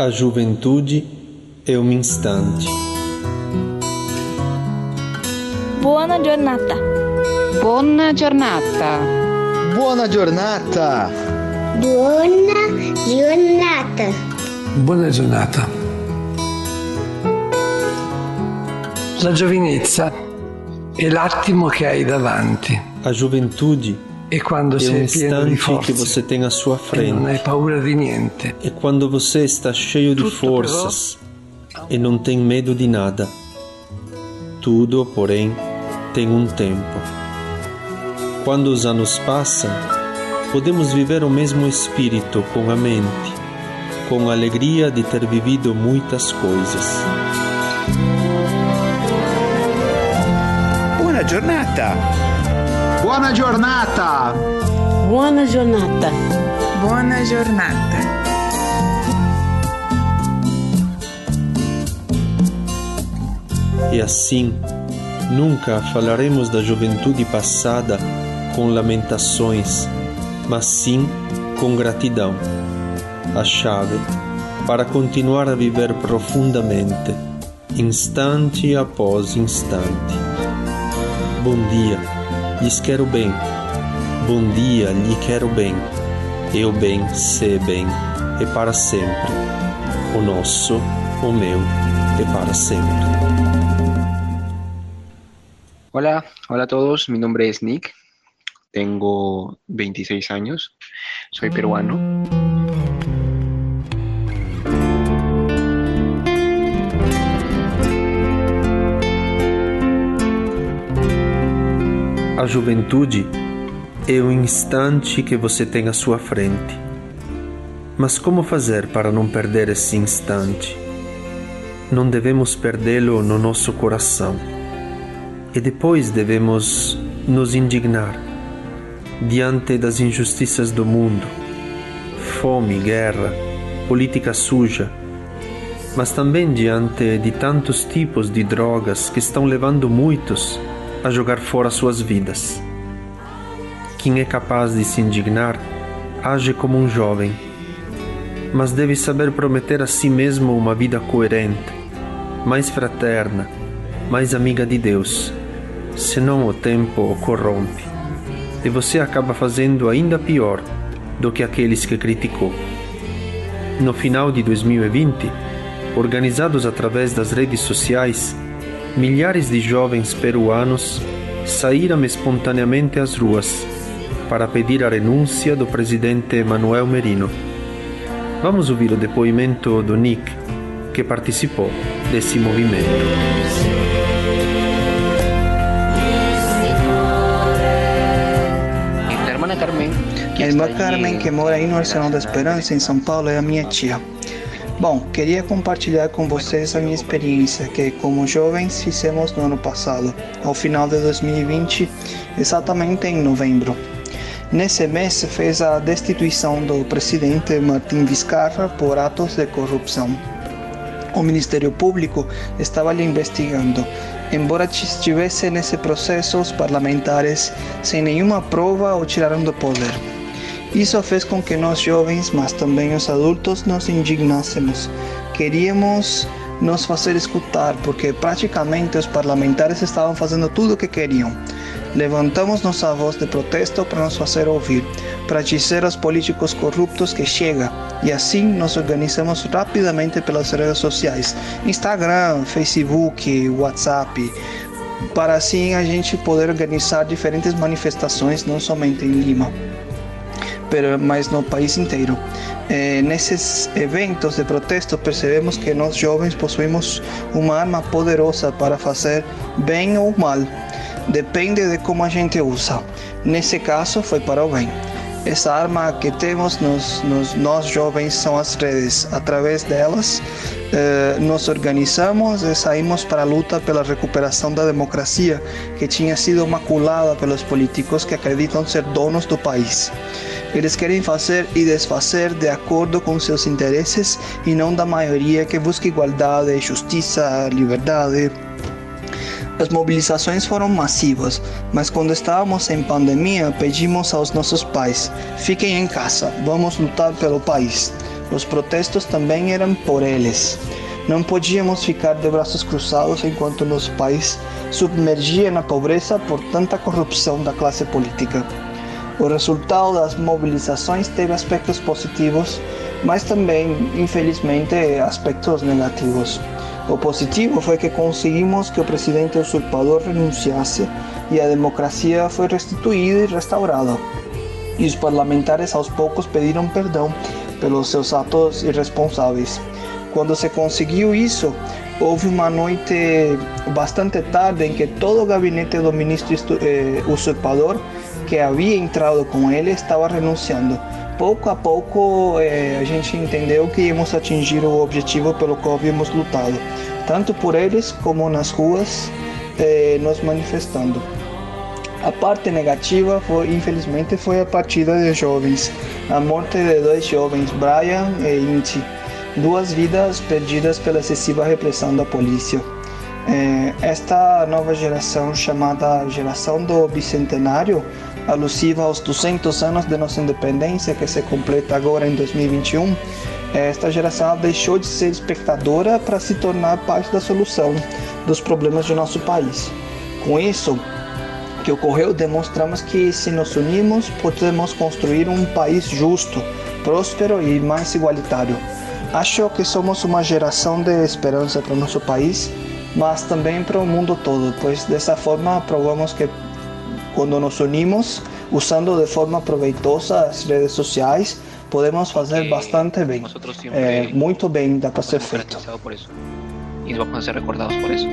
A juventude è un istante. Buona giornata. Buona giornata. Buona giornata. Buona giornata. Buona giornata. La giovinezza è l'attimo che hai davanti. A juventude E quando pieno di istante che forze você tem à sua e non hai frente. paura di niente. É quando você está cheio de forças e não tem medo de nada. Tudo, porém, tem um tempo. Quando os anos passam, podemos viver o mesmo espírito com a mente, com a alegria de ter vivido muitas coisas. Buona giornata. Buona giornata! Buona giornata. Buona giornata. E assim, nunca falaremos da juventude passada com lamentações, mas sim com gratidão. A chave para continuar a viver profundamente, instante após instante. Bom dia, lhes quero bem. Bom dia, lhe quero bem. Eu bem, sei bem, e para sempre. O nosso, o meu, e para sempre. Hola, hola a todos, mi nombre es Nick, tengo 26 años, soy peruano. A juventude é o instante que você tem à sua frente. Mas como fazer para não perder esse instante? Não devemos perdê-lo no nosso coração. E depois devemos nos indignar diante das injustiças do mundo fome, guerra, política suja mas também diante de tantos tipos de drogas que estão levando muitos a jogar fora suas vidas. Quem é capaz de se indignar age como um jovem, mas deve saber prometer a si mesmo uma vida coerente, mais fraterna, mais amiga de Deus, senão o tempo o corrompe e você acaba fazendo ainda pior do que aqueles que criticou. No final de 2020, organizados através das redes sociais, milhares de jovens peruanos saíram espontaneamente às ruas para pedir a renúncia do presidente Manuel Merino. Vamos ouvir o depoimento do Nick, que participou desse movimento. A irmã Carmen, en- que mora aí no Arsenal da Esperança, em São Paulo, é a minha tia. Bom, queria compartilhar com vocês a minha experiência que, como jovens, fizemos no ano passado, ao final de 2020, exatamente em novembro. Nesse mês fez a destituição do presidente Martim Vizcarra por atos de corrupção. O Ministério Público estava lhe investigando. Embora estivesse nesse processo, os parlamentares, sem nenhuma prova, o tiraram do poder. Isso fez com que nós jovens, mas também os adultos, nos indignássemos. Queríamos nos fazer escutar, porque praticamente os parlamentares estavam fazendo tudo o que queriam. Levantamos nossa voz de protesto para nos fazer ouvir, para dizer aos políticos corruptos que chega, e assim nos organizamos rapidamente pelas redes sociais, Instagram, Facebook, WhatsApp, para assim a gente poder organizar diferentes manifestações, não somente em Lima pero, mas no país inteiro. Eh, nesses eventos de protesto percebemos que nós jovens possuímos uma arma poderosa para fazer bem ou mal. Depende de como a gente usa. Nesse caso foi para o bem. Essa arma que temos nos, nos, nós jovens são as redes. Através delas, eh, nos organizamos e saímos para a luta pela recuperação da democracia que tinha sido maculada pelos políticos que acreditam ser donos do país. Eles querem fazer e desfazer de acordo com seus interesses e não da maioria que busca igualdade, justiça, liberdade. As mobilizações foram massivas, mas quando estávamos em pandemia, pedimos aos nossos pais: fiquem em casa, vamos lutar pelo país. Os protestos também eram por eles. Não podíamos ficar de braços cruzados enquanto nosso país submergia na pobreza por tanta corrupção da classe política. O resultado das mobilizações teve aspectos positivos, mas também, infelizmente, aspectos negativos. O positivo foi que conseguimos que o presidente usurpador renunciasse e a democracia foi restituída e restaurada. E os parlamentares aos poucos pediram perdão pelos seus atos irresponsáveis. Quando se conseguiu isso, houve uma noite bastante tarde em que todo gabinete do ministro eh, usurpador que havia entrado com ele estava renunciando. Pouco a pouco eh, a gente entendeu que íamos atingir o objetivo pelo qual havíamos lutado, tanto por eles como nas ruas eh, nos manifestando. A parte negativa, foi, infelizmente, foi a partida de jovens, a morte de dois jovens, Brian e Inti, duas vidas perdidas pela excessiva repressão da polícia. É, esta nova geração, chamada geração do bicentenário, alusiva aos 200 anos de nossa independência, que se completa agora em 2021, esta geração deixou de ser espectadora para se tornar parte da solução dos problemas do nosso país. Com isso, que ocorreu, demonstramos que se nos unimos, podemos construir um país justo, próspero e mais igualitário. Acho que somos uma geração de esperança para o nosso país, mas também para o mundo todo, pois dessa forma provamos que quando nos unimos, usando de forma proveitosa as redes sociais, podemos fazer bastante bem. É, muito bem dá para ser feito. E vamos ser recordados por isso.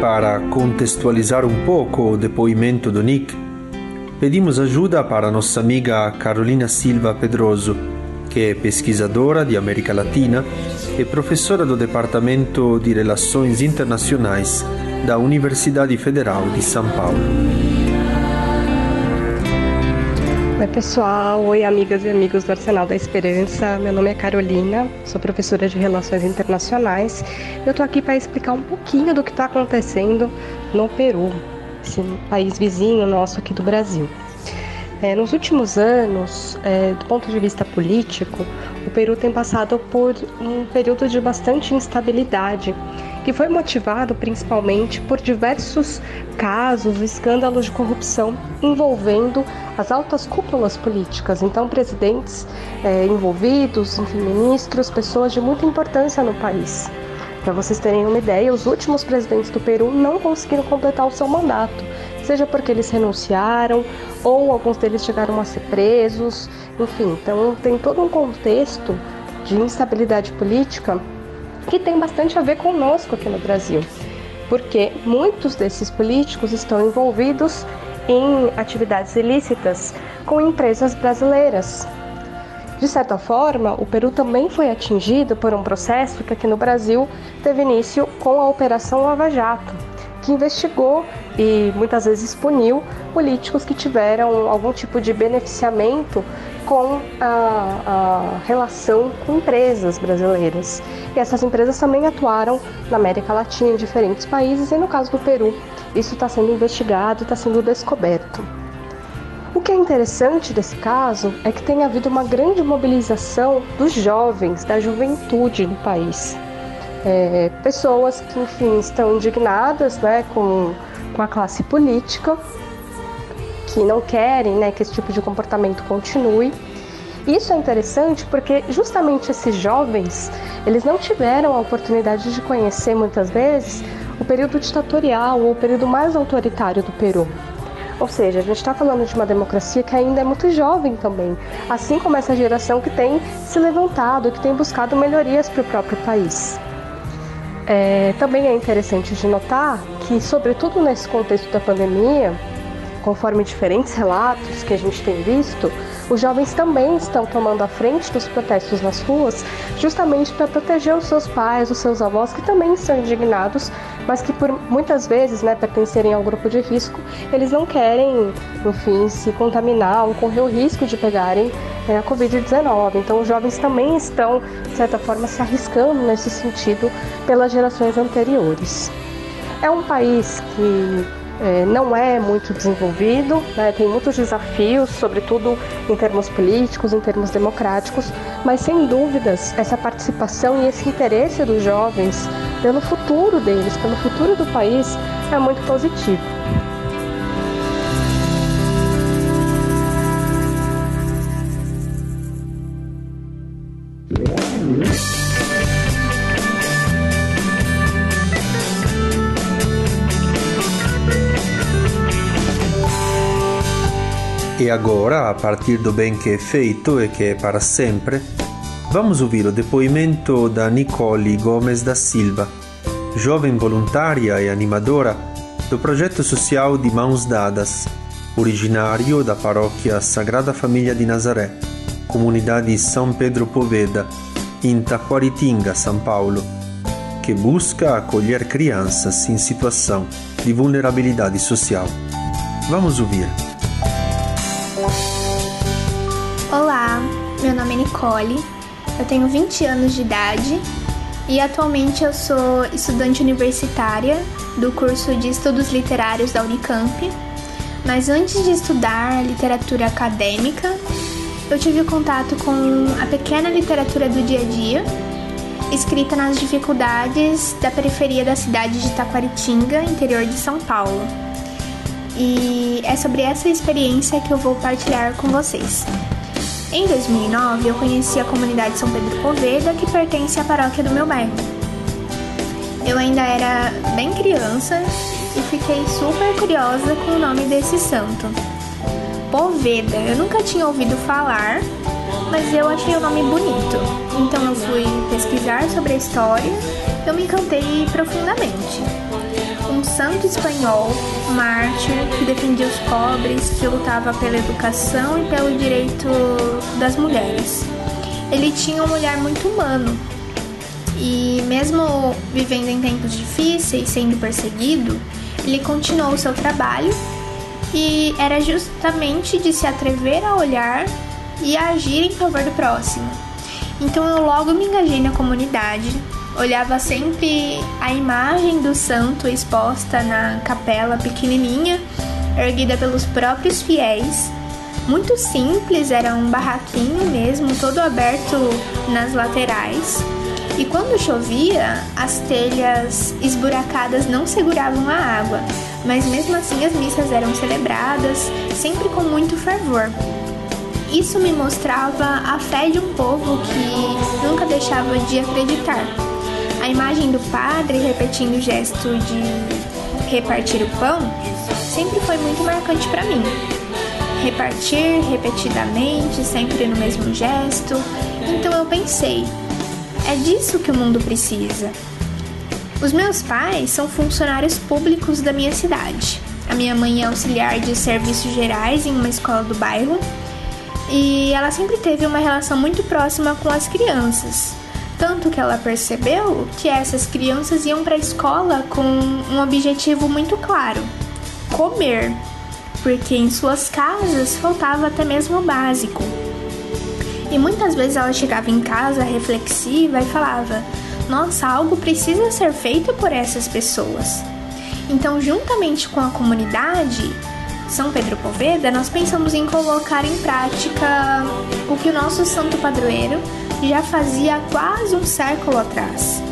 Para contextualizar um pouco o depoimento do Nick, pedimos ajuda para nossa amiga Carolina Silva Pedroso, que é pesquisadora de América Latina e professora do Departamento de Relações Internacionais da Universidade Federal de São Paulo. Oi, pessoal. Oi, amigas e amigos do Arsenal da Esperança. Meu nome é Carolina, sou professora de Relações Internacionais. Eu estou aqui para explicar um pouquinho do que está acontecendo no Peru, esse país vizinho nosso aqui do Brasil. É, nos últimos anos, é, do ponto de vista político, o Peru tem passado por um período de bastante instabilidade, que foi motivado principalmente por diversos casos, escândalos de corrupção envolvendo as altas cúpulas políticas. Então, presidentes é, envolvidos, enfim, ministros, pessoas de muita importância no país. Para vocês terem uma ideia, os últimos presidentes do Peru não conseguiram completar o seu mandato seja porque eles renunciaram ou alguns deles chegaram a ser presos, enfim, então tem todo um contexto de instabilidade política que tem bastante a ver conosco aqui no Brasil, porque muitos desses políticos estão envolvidos em atividades ilícitas com empresas brasileiras. De certa forma, o Peru também foi atingido por um processo que aqui no Brasil teve início com a Operação Lava Jato, que investigou e muitas vezes puniu políticos que tiveram algum tipo de beneficiamento com a, a, relação com empresas brasileiras. E essas empresas também atuaram na América Latina, em diferentes países, e no caso do Peru, isso está sendo investigado, está sendo descoberto. O que é interessante desse caso é que tem havido uma grande mobilização dos jovens, da juventude no país é, pessoas que, enfim, estão indignadas né, com, com a classe política, que não querem né, que esse tipo de comportamento continue. Isso é interessante porque justamente esses jovens, eles não tiveram a oportunidade de conhecer muitas vezes o período ditatorial ou o período mais autoritário do Peru. Ou seja, a gente está falando de uma democracia que ainda é muito jovem também, assim como essa geração que tem se levantado, que tem buscado melhorias para o próprio país. É, também é interessante de notar que, sobretudo nesse contexto da pandemia, conforme diferentes relatos que a gente tem visto, os jovens também estão tomando a frente dos protestos nas ruas, justamente para proteger os seus pais, os seus avós, que também estão indignados, mas que por muitas vezes, né, pertencerem ao grupo de risco, eles não querem, enfim, se contaminar ou correr o risco de pegarem é, a Covid-19. Então, os jovens também estão, de certa forma, se arriscando nesse sentido pelas gerações anteriores. É um país que é, não é muito desenvolvido, né, tem muitos desafios, sobretudo em termos políticos, em termos democráticos, mas sem dúvidas essa participação e esse interesse dos jovens pelo futuro deles, pelo futuro do país, é muito positivo. E agora, a partir do bem que é feito e que é para sempre, vamos ouvir o depoimento da Nicole Gomes da Silva, jovem voluntária e animadora do projeto social de Mãos Dadas, originário da paróquia Sagrada Família de Nazaré, comunidade São Pedro Poveda, em Taquaritinga, São Paulo, que busca acolher crianças em situação de vulnerabilidade social. Vamos ouvir. Nicole, eu tenho 20 anos de idade e atualmente eu sou estudante universitária do curso de Estudos Literários da Unicamp. Mas antes de estudar literatura acadêmica, eu tive contato com a pequena literatura do dia a dia, escrita nas dificuldades da periferia da cidade de Taquaritinga, interior de São Paulo. E é sobre essa experiência que eu vou partilhar com vocês. Em 2009, eu conheci a comunidade São Pedro Poveda, que pertence à paróquia do meu bairro. Eu ainda era bem criança e fiquei super curiosa com o nome desse santo. Poveda, eu nunca tinha ouvido falar, mas eu achei o nome bonito. Então eu fui pesquisar sobre a história, eu me encantei profundamente um santo espanhol, mártir, que defendia os pobres, que lutava pela educação e pelo direito das mulheres. Ele tinha um olhar muito humano e, mesmo vivendo em tempos difíceis, sendo perseguido, ele continuou o seu trabalho e era justamente de se atrever a olhar e a agir em favor do próximo. Então eu logo me engajei na comunidade, olhava sempre a imagem do santo exposta na capela pequenininha, erguida pelos próprios fiéis. Muito simples, era um barraquinho mesmo, todo aberto nas laterais. E quando chovia, as telhas esburacadas não seguravam a água, mas mesmo assim as missas eram celebradas, sempre com muito fervor. Isso me mostrava a fé de um povo que nunca deixava de acreditar. A imagem do padre repetindo o gesto de repartir o pão sempre foi muito marcante para mim. Repartir repetidamente, sempre no mesmo gesto. Então eu pensei, é disso que o mundo precisa. Os meus pais são funcionários públicos da minha cidade. A minha mãe é auxiliar de serviços gerais em uma escola do bairro e ela sempre teve uma relação muito próxima com as crianças. Tanto que ela percebeu que essas crianças iam para a escola com um objetivo muito claro: comer, porque em suas casas faltava até mesmo o básico. E muitas vezes ela chegava em casa reflexiva e falava: Nossa, algo precisa ser feito por essas pessoas. Então, juntamente com a comunidade, são Pedro Poveda, nós pensamos em colocar em prática o que o nosso santo padroeiro já fazia quase um século atrás.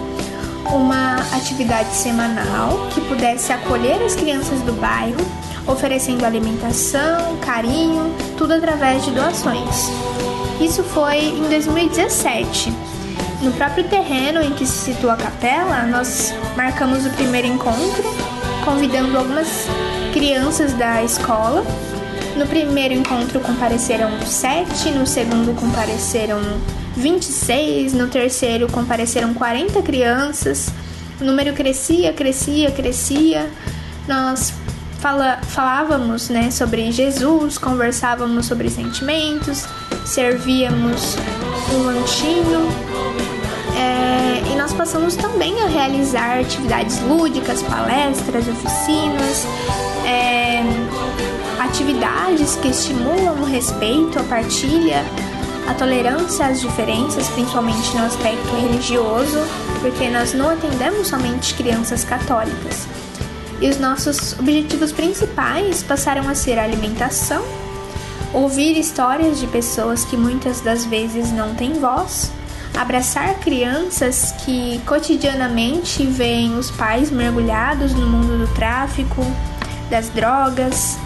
Uma atividade semanal que pudesse acolher as crianças do bairro, oferecendo alimentação, carinho, tudo através de doações. Isso foi em 2017. No próprio terreno em que se situa a capela, nós marcamos o primeiro encontro, convidando algumas crianças da escola. No primeiro encontro compareceram sete, no segundo compareceram 26, no terceiro compareceram 40 crianças. O número crescia, crescia, crescia. Nós fala, falávamos né, sobre Jesus, conversávamos sobre sentimentos, servíamos um lanchinho. É, e nós passamos também a realizar atividades lúdicas, palestras, oficinas, é, atividades que estimulam o respeito, a partilha a tolerância às diferenças, principalmente no aspecto religioso, porque nós não atendemos somente crianças católicas. e os nossos objetivos principais passaram a ser a alimentação, ouvir histórias de pessoas que muitas das vezes não têm voz, abraçar crianças que cotidianamente veem os pais mergulhados no mundo do tráfico, das drogas.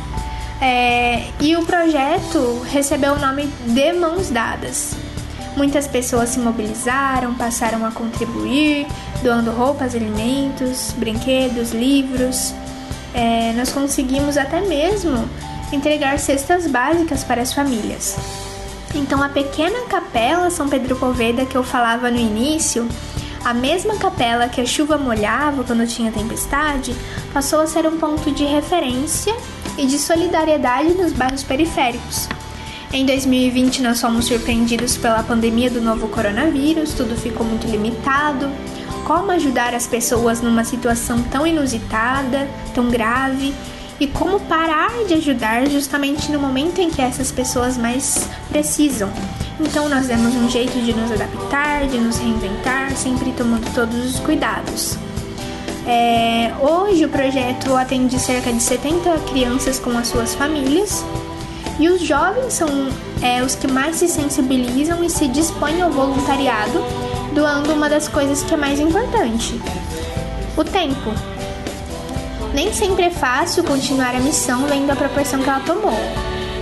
É, e o projeto recebeu o nome de Mãos Dadas. Muitas pessoas se mobilizaram, passaram a contribuir, doando roupas, alimentos, brinquedos, livros. É, nós conseguimos até mesmo entregar cestas básicas para as famílias. Então, a pequena capela São Pedro Poveda que eu falava no início, a mesma capela que a chuva molhava quando tinha tempestade, passou a ser um ponto de referência e de solidariedade nos bairros periféricos. Em 2020, nós fomos surpreendidos pela pandemia do novo coronavírus, tudo ficou muito limitado. Como ajudar as pessoas numa situação tão inusitada, tão grave? e como parar de ajudar justamente no momento em que essas pessoas mais precisam. Então nós demos um jeito de nos adaptar, de nos reinventar, sempre tomando todos os cuidados. É, hoje o projeto atende cerca de 70 crianças com as suas famílias e os jovens são é, os que mais se sensibilizam e se dispõem ao voluntariado, doando uma das coisas que é mais importante: o tempo. Nem sempre é fácil continuar a missão vendo a proporção que ela tomou.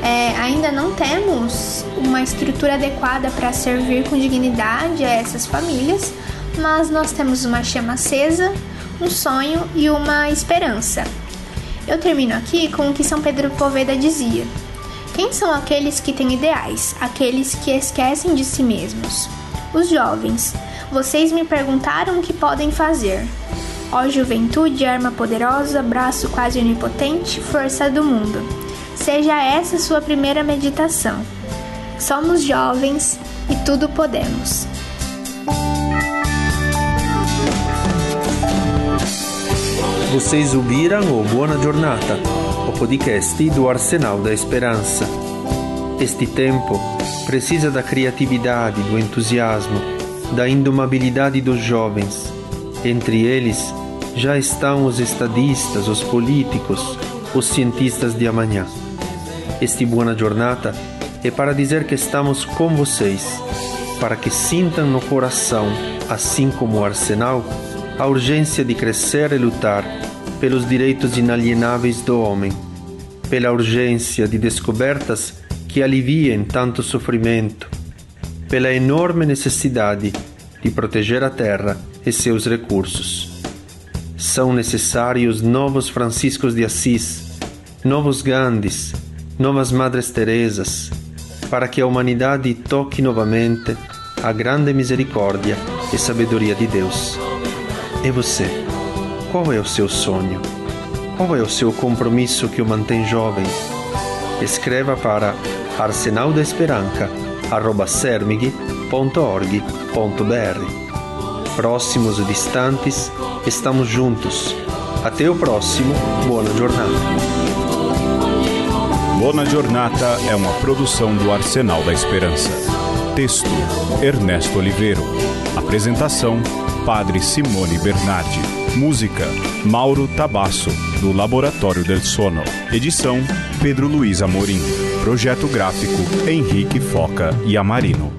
É, ainda não temos uma estrutura adequada para servir com dignidade a essas famílias, mas nós temos uma chama acesa, um sonho e uma esperança. Eu termino aqui com o que São Pedro Poveda dizia: Quem são aqueles que têm ideais, aqueles que esquecem de si mesmos? Os jovens. Vocês me perguntaram o que podem fazer. Ó juventude, arma poderosa, braço quase onipotente, força do mundo. Seja essa sua primeira meditação. Somos jovens e tudo podemos. Vocês ouviram o Buona Giornata, o podcast do Arsenal da Esperança. Este tempo precisa da criatividade, do entusiasmo, da indomabilidade dos jovens entre eles já estão os estadistas, os políticos, os cientistas de amanhã. Este Buona Jornada é para dizer que estamos com vocês, para que sintam no coração, assim como o arsenal, a urgência de crescer e lutar pelos direitos inalienáveis do homem, pela urgência de descobertas que aliviem tanto sofrimento, pela enorme necessidade de proteger a terra e seus recursos. São necessários novos Franciscos de Assis, novos Gandhis, novas Madres Teresas, para que a humanidade toque novamente a grande misericórdia e sabedoria de Deus. E você? Qual é o seu sonho? Qual é o seu compromisso que o mantém jovem? Escreva para arsenaldesperanca.org.br próximos ou distantes, estamos juntos. Até o próximo, boa jornada. Boa Jornada é uma produção do Arsenal da Esperança. Texto: Ernesto Oliveiro. Apresentação: Padre Simone Bernardi. Música: Mauro Tabasso, do Laboratório del Sono. Edição: Pedro Luiz Amorim. Projeto gráfico: Henrique Foca e Amarino.